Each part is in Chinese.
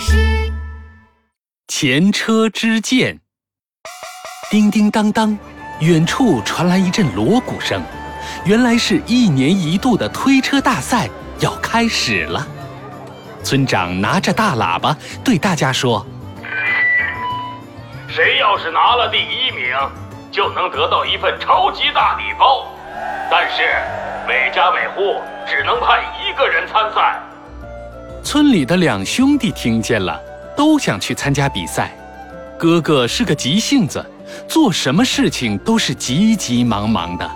事。前车之鉴，叮叮当当，远处传来一阵锣鼓声，原来是一年一度的推车大赛要开始了。村长拿着大喇叭对大家说：“谁要是拿了第一名，就能得到一份超级大礼包。但是每家每户只能派一个人参赛。”村里的两兄弟听见了，都想去参加比赛。哥哥是个急性子，做什么事情都是急急忙忙的。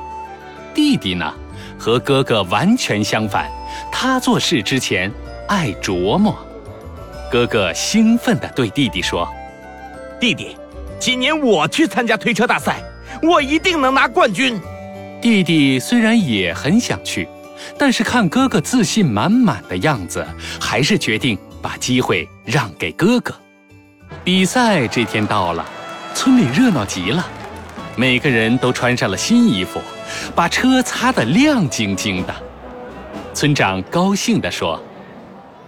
弟弟呢，和哥哥完全相反，他做事之前爱琢磨。哥哥兴奋地对弟弟说：“弟弟，今年我去参加推车大赛，我一定能拿冠军。”弟弟虽然也很想去。但是看哥哥自信满满的样子，还是决定把机会让给哥哥。比赛这天到了，村里热闹极了，每个人都穿上了新衣服，把车擦得亮晶晶的。村长高兴地说：“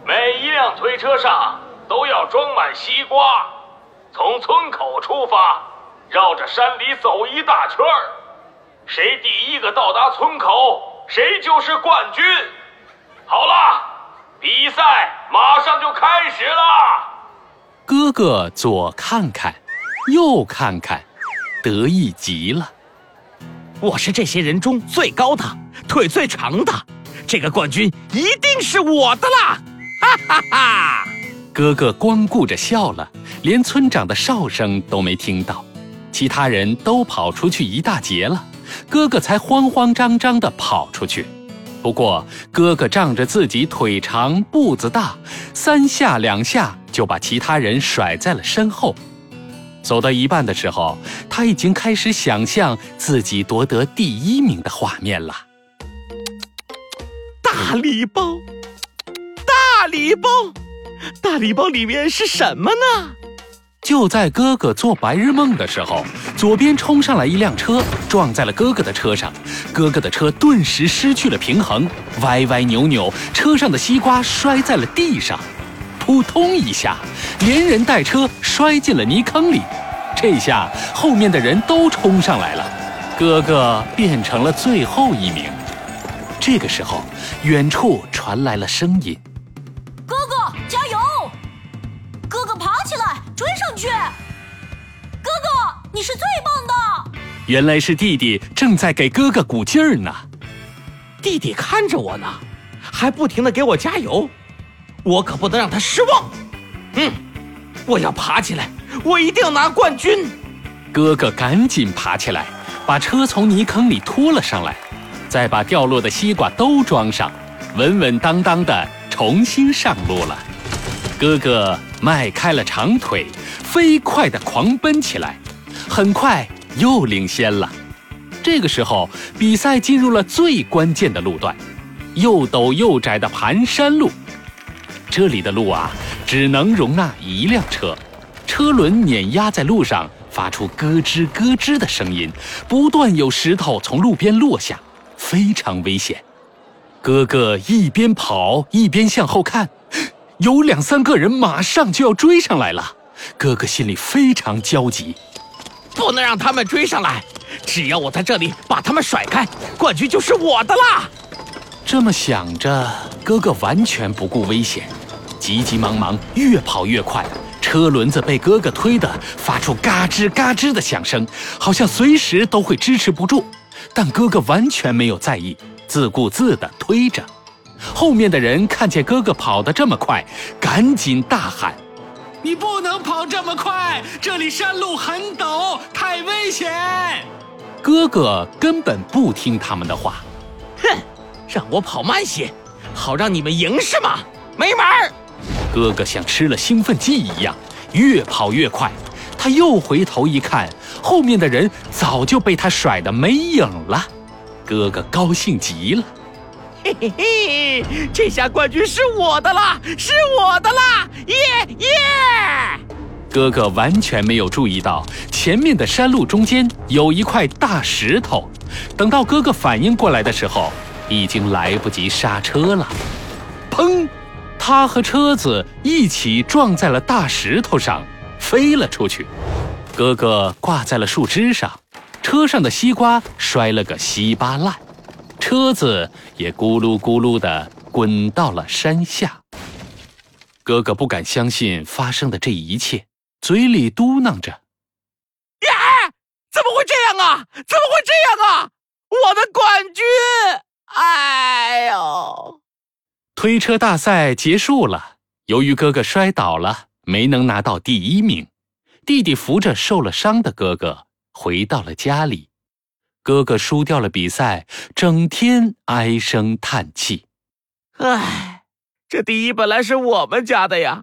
每一辆推车上都要装满西瓜，从村口出发，绕着山里走一大圈儿，谁第一个到达村口？”谁就是冠军。好了，比赛马上就开始了。哥哥左看看，右看看，得意极了。我是这些人中最高的，腿最长的，这个冠军一定是我的啦！哈哈哈！哥哥光顾着笑了，连村长的哨声都没听到。其他人都跑出去一大截了。哥哥才慌慌张张地跑出去，不过哥哥仗着自己腿长步子大，三下两下就把其他人甩在了身后。走到一半的时候，他已经开始想象自己夺得第一名的画面了。大礼包，大礼包，大礼包里面是什么呢？就在哥哥做白日梦的时候，左边冲上来一辆车，撞在了哥哥的车上。哥哥的车顿时失去了平衡，歪歪扭扭，车上的西瓜摔在了地上，扑通一下，连人带车摔进了泥坑里。这下后面的人都冲上来了，哥哥变成了最后一名。这个时候，远处传来了声音。去，哥哥，你是最棒的！原来是弟弟正在给哥哥鼓劲儿呢。弟弟看着我呢，还不停的给我加油，我可不能让他失望。嗯，我要爬起来，我一定要拿冠军。哥哥赶紧爬起来，把车从泥坑里拖了上来，再把掉落的西瓜都装上，稳稳当当的重新上路了。哥哥迈开了长腿。飞快地狂奔起来，很快又领先了。这个时候，比赛进入了最关键的路段——又陡又窄的盘山路。这里的路啊，只能容纳一辆车，车轮碾压在路上，发出咯吱咯吱的声音，不断有石头从路边落下，非常危险。哥哥一边跑一边向后看，有两三个人马上就要追上来了。哥哥心里非常焦急，不能让他们追上来。只要我在这里把他们甩开，冠军就是我的啦！这么想着，哥哥完全不顾危险，急急忙忙越跑越快。车轮子被哥哥推得发出嘎吱嘎吱的响声，好像随时都会支持不住。但哥哥完全没有在意，自顾自地推着。后面的人看见哥哥跑得这么快，赶紧大喊。你不能跑这么快，这里山路很陡，太危险。哥哥根本不听他们的话，哼，让我跑慢些，好让你们赢是吗？没门儿！哥哥像吃了兴奋剂一样，越跑越快。他又回头一看，后面的人早就被他甩得没影了。哥哥高兴极了。嘿嘿嘿，这下冠军是我的啦，是我的啦！耶耶！哥哥完全没有注意到前面的山路中间有一块大石头，等到哥哥反应过来的时候，已经来不及刹车了。砰！他和车子一起撞在了大石头上，飞了出去。哥哥挂在了树枝上，车上的西瓜摔了个稀巴烂，车子也咕噜咕噜地滚到了山下。哥哥不敢相信发生的这一切，嘴里嘟囔着：“呀，怎么会这样啊？怎么会这样啊？我的冠军！哎呦！”推车大赛结束了，由于哥哥摔倒了，没能拿到第一名。弟弟扶着受了伤的哥哥回到了家里。哥哥输掉了比赛，整天唉声叹气。唉。这第一本来是我们家的呀，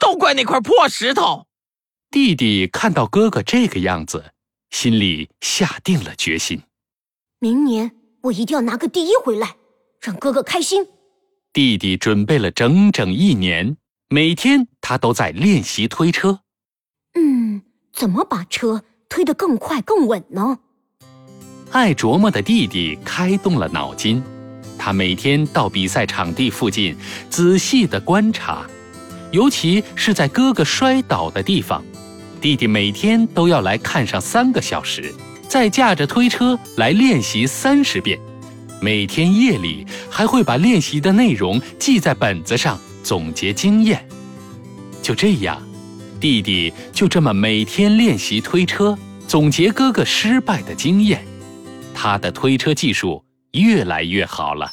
都怪那块破石头。弟弟看到哥哥这个样子，心里下定了决心：明年我一定要拿个第一回来，让哥哥开心。弟弟准备了整整一年，每天他都在练习推车。嗯，怎么把车推得更快更稳呢？爱琢磨的弟弟开动了脑筋。他每天到比赛场地附近仔细地观察，尤其是在哥哥摔倒的地方，弟弟每天都要来看上三个小时，再驾着推车来练习三十遍。每天夜里还会把练习的内容记在本子上，总结经验。就这样，弟弟就这么每天练习推车，总结哥哥失败的经验。他的推车技术。越来越好了，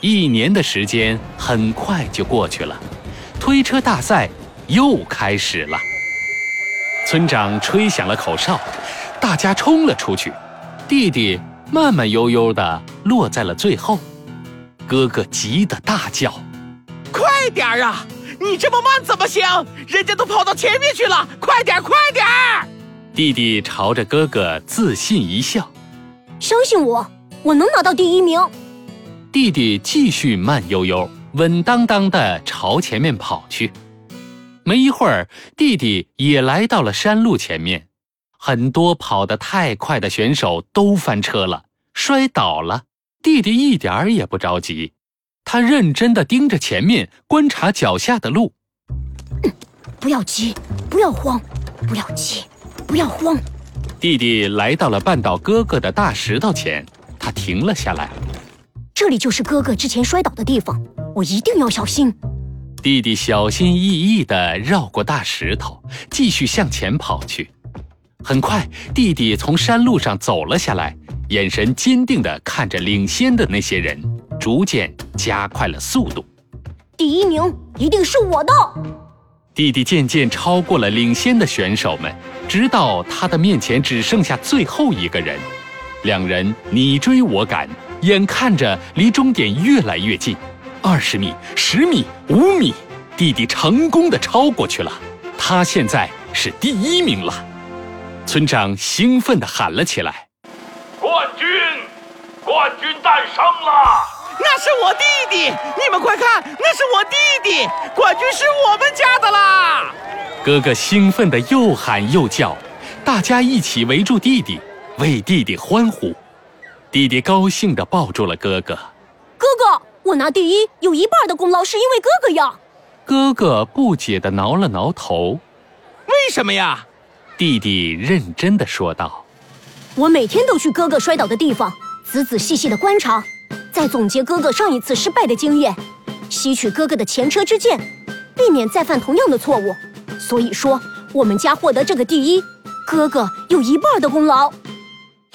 一年的时间很快就过去了，推车大赛又开始了。村长吹响了口哨，大家冲了出去。弟弟慢慢悠悠地落在了最后，哥哥急得大叫：“快点儿啊！你这么慢怎么行？人家都跑到前面去了，快点，快点！”弟弟朝着哥哥自信一笑：“相信我。”我能拿到第一名。弟弟继续慢悠悠、稳当当的朝前面跑去。没一会儿，弟弟也来到了山路前面。很多跑得太快的选手都翻车了，摔倒了。弟弟一点儿也不着急，他认真的盯着前面，观察脚下的路。不要急，不要慌，不要急，不要慌。弟弟来到了绊倒哥哥的大石头前。他停了下来，这里就是哥哥之前摔倒的地方，我一定要小心。弟弟小心翼翼地绕过大石头，继续向前跑去。很快，弟弟从山路上走了下来，眼神坚定地看着领先的那些人，逐渐加快了速度。第一名一定是我的！弟弟渐渐超过了领先的选手们，直到他的面前只剩下最后一个人。两人你追我赶，眼看着离终点越来越近，二十米、十米、五米，弟弟成功的超过去了，他现在是第一名了。村长兴奋地喊了起来：“冠军，冠军诞生了！那是我弟弟，你们快看，那是我弟弟，冠军是我们家的啦！”哥哥兴奋地又喊又叫，大家一起围住弟弟。为弟弟欢呼，弟弟高兴地抱住了哥哥。哥哥，我拿第一有一半的功劳是因为哥哥呀。哥哥不解地挠了挠头。为什么呀？弟弟认真地说道：“我每天都去哥哥摔倒的地方，仔仔细细地观察，再总结哥哥上一次失败的经验，吸取哥哥的前车之鉴，避免再犯同样的错误。所以说，我们家获得这个第一，哥哥有一半的功劳。”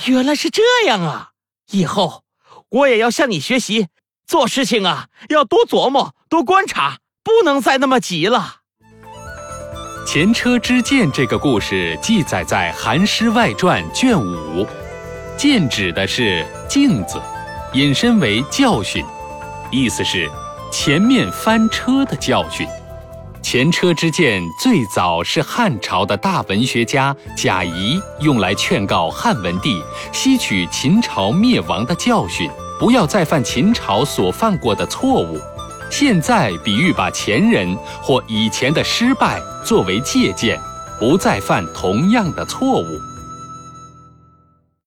原来是这样啊！以后我也要向你学习，做事情啊要多琢磨、多观察，不能再那么急了。前车之鉴这个故事记载在《韩诗外传》卷五，鉴指的是镜子，引申为教训，意思是前面翻车的教训。前车之鉴最早是汉朝的大文学家贾谊用来劝告汉文帝吸取秦朝灭亡的教训，不要再犯秦朝所犯过的错误。现在比喻把前人或以前的失败作为借鉴，不再犯同样的错误。